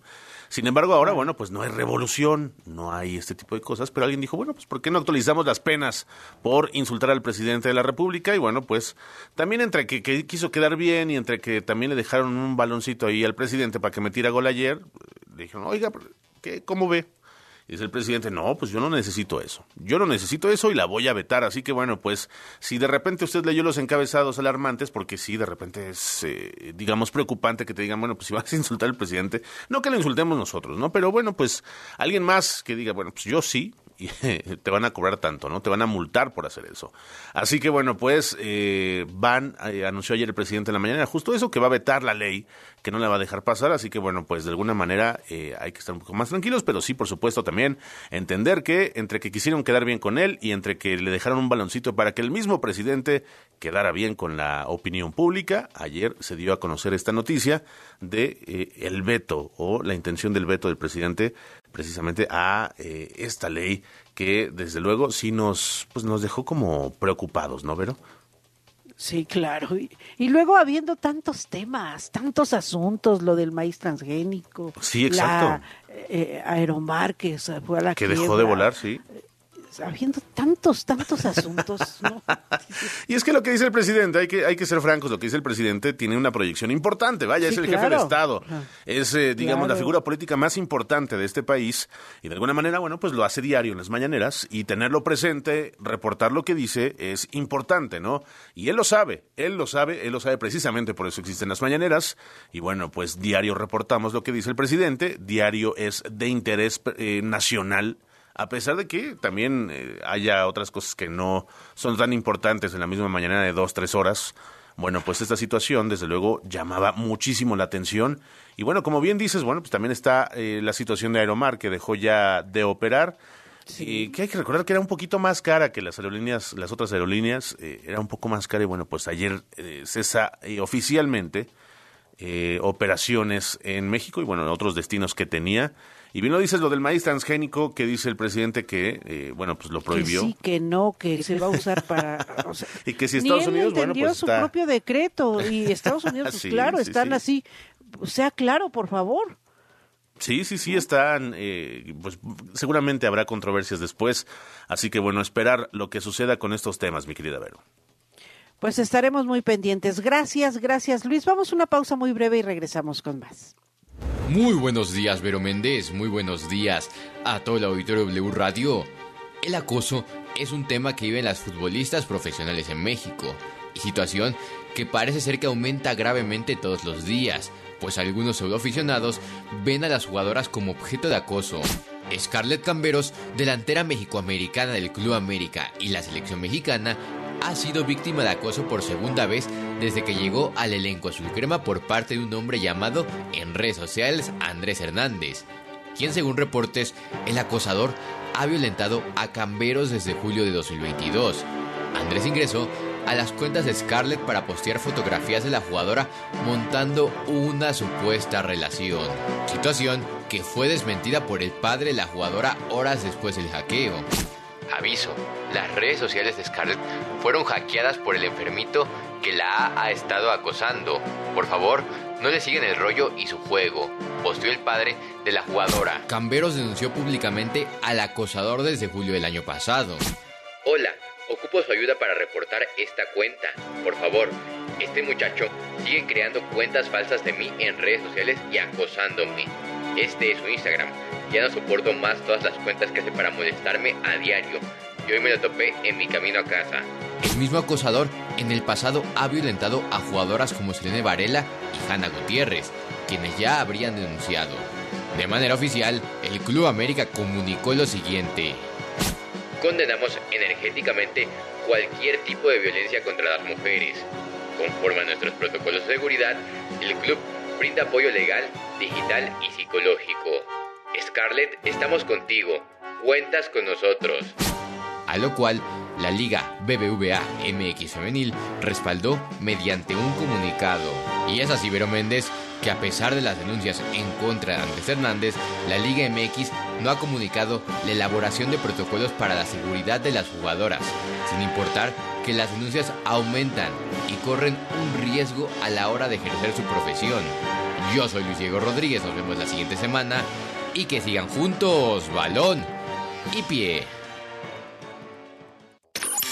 Sin embargo, ahora, bueno, pues no hay revolución, no hay este tipo de cosas, pero alguien dijo, bueno, pues ¿por qué no actualizamos las penas por insultar al presidente de la República? Y bueno, pues también entre que, que quiso quedar bien y entre que también le dejaron un baloncito ahí al presidente para que metiera gol ayer, le dijeron, oiga, ¿qué, ¿cómo ve? Y dice el presidente, no, pues yo no necesito eso. Yo no necesito eso y la voy a vetar. Así que bueno, pues si de repente usted leyó los encabezados alarmantes, porque sí, de repente es, eh, digamos, preocupante que te digan, bueno, pues si vas a insultar al presidente, no que le insultemos nosotros, ¿no? Pero bueno, pues alguien más que diga, bueno, pues yo sí, *laughs* te van a cobrar tanto, ¿no? Te van a multar por hacer eso. Así que bueno, pues eh, van, eh, anunció ayer el presidente en la mañana justo eso, que va a vetar la ley, que no la va a dejar pasar, así que bueno, pues de alguna manera eh, hay que estar un poco más tranquilos, pero sí, por supuesto, también entender que entre que quisieron quedar bien con él y entre que le dejaron un baloncito para que el mismo presidente quedara bien con la opinión pública, ayer se dio a conocer esta noticia de el veto o la intención del veto del presidente precisamente a esta ley que desde luego sí nos, pues nos dejó como preocupados, ¿no, Vero? Sí, claro. Y, luego habiendo tantos temas, tantos asuntos, lo del maíz transgénico. Sí, exacto. La, eh, Aeromar que fue a la Que dejó de volar, sí habiendo tantos, tantos asuntos. *laughs* y es que lo que dice el presidente, hay que, hay que ser francos, lo que dice el presidente tiene una proyección importante, vaya, es el jefe del Estado, es, eh, digamos, la figura política más importante de este país y de alguna manera, bueno, pues lo hace diario en las mañaneras y tenerlo presente, reportar lo que dice es importante, ¿no? Y él lo sabe, él lo sabe, él lo sabe precisamente, por eso existen las mañaneras. Y bueno, pues diario reportamos lo que dice el presidente, diario es de interés eh, nacional a pesar de que también eh, haya otras cosas que no son tan importantes en la misma mañana de dos, tres horas. Bueno, pues esta situación, desde luego, llamaba muchísimo la atención. Y bueno, como bien dices, bueno, pues también está eh, la situación de Aeromar, que dejó ya de operar. Sí. que hay que recordar que era un poquito más cara que las aerolíneas, las otras aerolíneas, eh, era un poco más cara y bueno, pues ayer cesa oficialmente operaciones en México y bueno, en otros destinos que tenía. Y bien lo dices lo del maíz transgénico que dice el presidente que, eh, bueno, pues lo prohibió. Que sí, que no, que *laughs* se va a usar para... *laughs* y que si Estados Unidos, bueno, pues su propio decreto y Estados Unidos, pues *laughs* claro, están así. Sea claro, por favor. Sí, sí, sí, están, eh, pues seguramente habrá controversias después, así que bueno, esperar lo que suceda con estos temas, mi querida Vero. Pues estaremos muy pendientes. Gracias, gracias Luis. Vamos a una pausa muy breve y regresamos con más. Muy buenos días, Vero Méndez. Muy buenos días a todo el auditorio W Radio. El acoso es un tema que viven las futbolistas profesionales en México. Y situación que parece ser que aumenta gravemente todos los días, pues algunos pseudoaficionados ven a las jugadoras como objeto de acoso. Scarlett Camberos, delantera mexicoamericana del Club América y la selección mexicana, ha sido víctima de acoso por segunda vez desde que llegó al elenco azul crema por parte de un hombre llamado en redes sociales Andrés Hernández, quien según reportes, el acosador ha violentado a Camberos desde julio de 2022. Andrés ingresó a las cuentas de Scarlett para postear fotografías de la jugadora montando una supuesta relación, situación que fue desmentida por el padre de la jugadora horas después del hackeo. Aviso, las redes sociales de Scarlett fueron hackeadas por el enfermito que la ha, estado acosando. Por favor, no le siguen el rollo y su juego, posteó el padre de la jugadora. Camberos denunció públicamente al acosador desde julio del año pasado. Hola, ocupo su ayuda para reportar esta cuenta. Por favor, este muchacho sigue creando cuentas falsas de mí en redes sociales y acosándome. Este es su Instagram. Ya no soporto más todas las cuentas que hace para molestarme a diario. Y hoy me lo topé en mi camino a casa. El mismo acosador en el pasado ha violentado a jugadoras como Selene Varela y Hanna Gutiérrez, quienes ya habrían denunciado. De manera oficial, el Club América comunicó lo siguiente. Condenamos energéticamente cualquier tipo de violencia contra las mujeres. Conforme a nuestros protocolos de seguridad, el club brinda apoyo legal, digital y psicológico. Scarlett, estamos contigo. Cuentas con nosotros. A lo cual, la Liga BBVA MX Femenil respaldó mediante un comunicado. Y es así, Vero Méndez, que a pesar de las denuncias en contra de Andrés Hernández, la Liga MX no ha comunicado la elaboración de protocolos para la seguridad de las jugadoras, sin importar que las denuncias aumentan y corren un riesgo a la hora de ejercer su profesión. Yo soy Luis Diego Rodríguez, nos vemos la siguiente semana y que sigan juntos, balón y pie.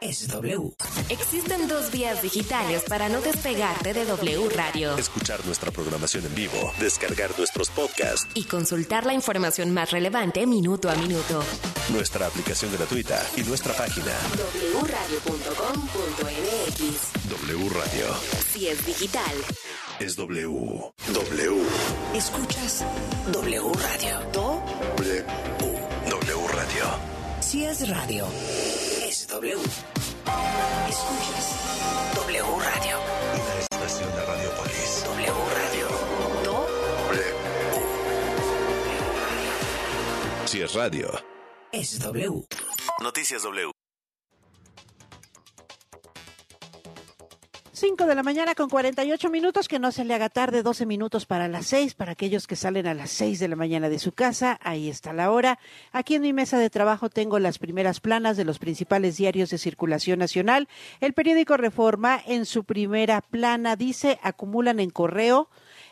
Es W. Existen dos vías digitales para no despegarte de W Radio. Escuchar nuestra programación en vivo, descargar nuestros podcasts, Y consultar la información más relevante minuto a minuto. nuestra aplicación gratuita y nuestra página. wradio.com.mx W Radio. Si es digital. Es W. W. Escuchas W Radio. Do. W. W Radio. Si es radio. W. Escuchas W Radio. Una estación de Radiopolis. W Radio. Do. Si es radio. Es W. Noticias W. 5 de la mañana con 48 minutos, que no se le haga tarde, 12 minutos para las 6, para aquellos que salen a las 6 de la mañana de su casa, ahí está la hora. Aquí en mi mesa de trabajo tengo las primeras planas de los principales diarios de circulación nacional. El periódico Reforma en su primera plana dice, acumulan en correo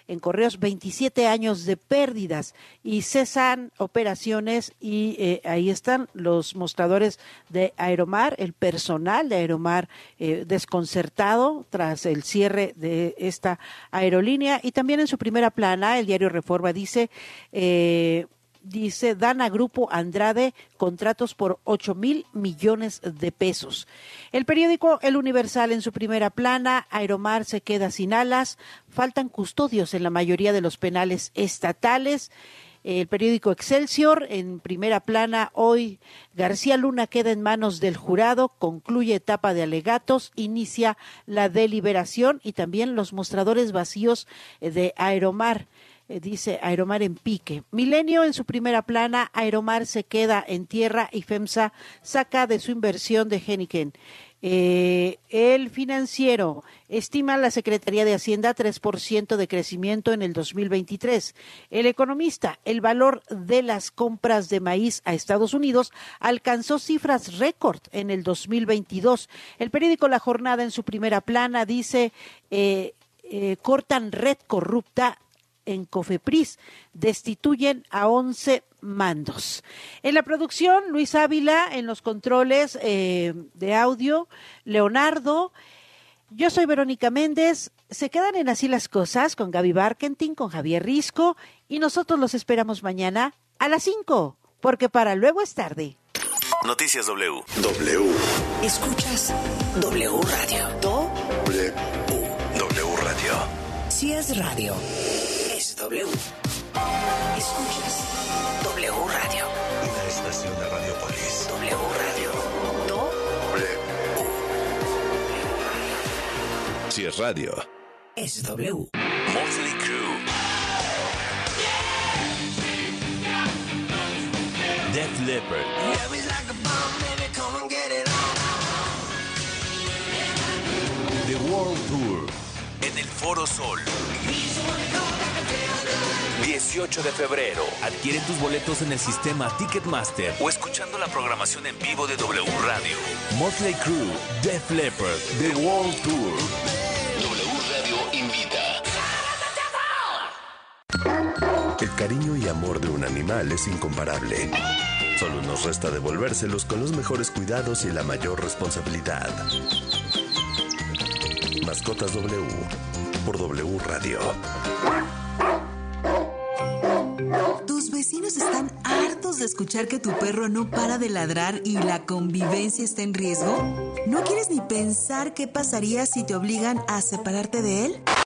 en correos 27 años de pérdidas y cesan operaciones y eh, ahí están los mostradores de Aeromar, el personal de Aeromar eh, desconcertado tras el cierre de esta aerolínea. Y también en su primera plana el diario Reforma dice eh, dice, dan a Grupo Andrade contratos por 8 mil millones de pesos. El periódico El Universal en su primera plana, Aeromar se queda sin alas, faltan custodios en la mayoría de los penales estatales. El periódico Excelsior en primera plana hoy García Luna queda en manos del jurado, concluye etapa de alegatos, inicia la deliberación y también los mostradores vacíos de Aeromar eh, dice Aeromar en pique. Milenio en su primera plana, Aeromar se queda en tierra y FEMSA saca de su inversión de Heniken. Eh, el financiero estima la Secretaría de Hacienda 3% de crecimiento en el 2023. El economista, el valor de las compras de maíz a Estados Unidos alcanzó cifras récord en el 2022. El periódico La Jornada en su primera plana dice eh, cortan red corrupta en Cofepris. Destituyen a 11 mandos. En la producción, Luis Ávila, en los controles eh, de audio, Leonardo. Yo soy Verónica Méndez. Se quedan en así las cosas con Gaby Barkentin, con Javier Risco y nosotros los esperamos mañana a las 5, porque para luego es tarde. Noticias W. W. Escuchas W Radio. Do. W. W Radio. Si es radio. Es W. Escuchas W Radio. Una estación de Radiopolis. W Radio. Do. Si es radio. Es W. Motley Crue. Def Leppard. The World Tour. En el Foro Sol. 18 de febrero. Adquiere tus boletos en el sistema Ticketmaster o escuchando la programación en vivo de W Radio. Motley Crue, Def Leppard, The World Tour. W Radio invita. El cariño y amor de un animal es incomparable. Solo nos resta devolvérselos con los mejores cuidados y la mayor responsabilidad. Mascotas W por W Radio. Vecinos están hartos de escuchar que tu perro no para de ladrar y la convivencia está en riesgo. ¿No quieres ni pensar qué pasaría si te obligan a separarte de él?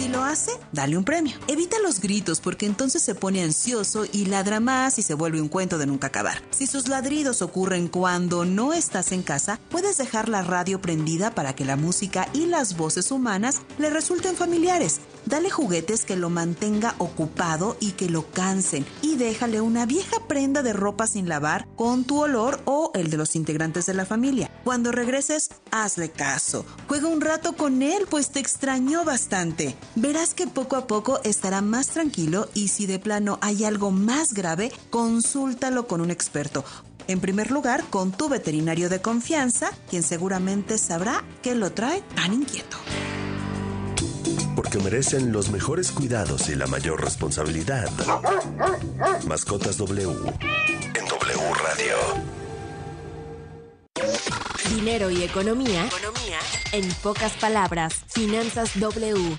Si lo hace, dale un premio. Evita los gritos porque entonces se pone ansioso y ladra más y se vuelve un cuento de nunca acabar. Si sus ladridos ocurren cuando no estás en casa, puedes dejar la radio prendida para que la música y las voces humanas le resulten familiares. Dale juguetes que lo mantenga ocupado y que lo cansen. Y déjale una vieja prenda de ropa sin lavar con tu olor o el de los integrantes de la familia. Cuando regreses, hazle caso. Juega un rato con él, pues te extrañó bastante. Verás que poco a poco estará más tranquilo y si de plano hay algo más grave, consúltalo con un experto. En primer lugar, con tu veterinario de confianza, quien seguramente sabrá qué lo trae tan inquieto porque merecen los mejores cuidados y la mayor responsabilidad. Mascotas W en W Radio. Dinero y economía. Economía. En pocas palabras, Finanzas W.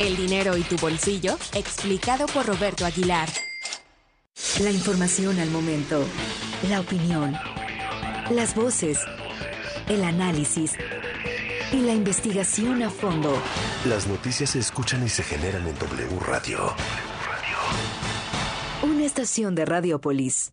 El dinero y tu bolsillo, explicado por Roberto Aguilar. La información al momento, la opinión, las voces, el análisis y la investigación a fondo. Las noticias se escuchan y se generan en W Radio. Una estación de Radiopolis.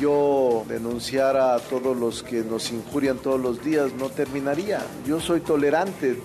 Yo denunciara a todos los que nos injurian todos los días, no terminaría. Yo soy tolerante,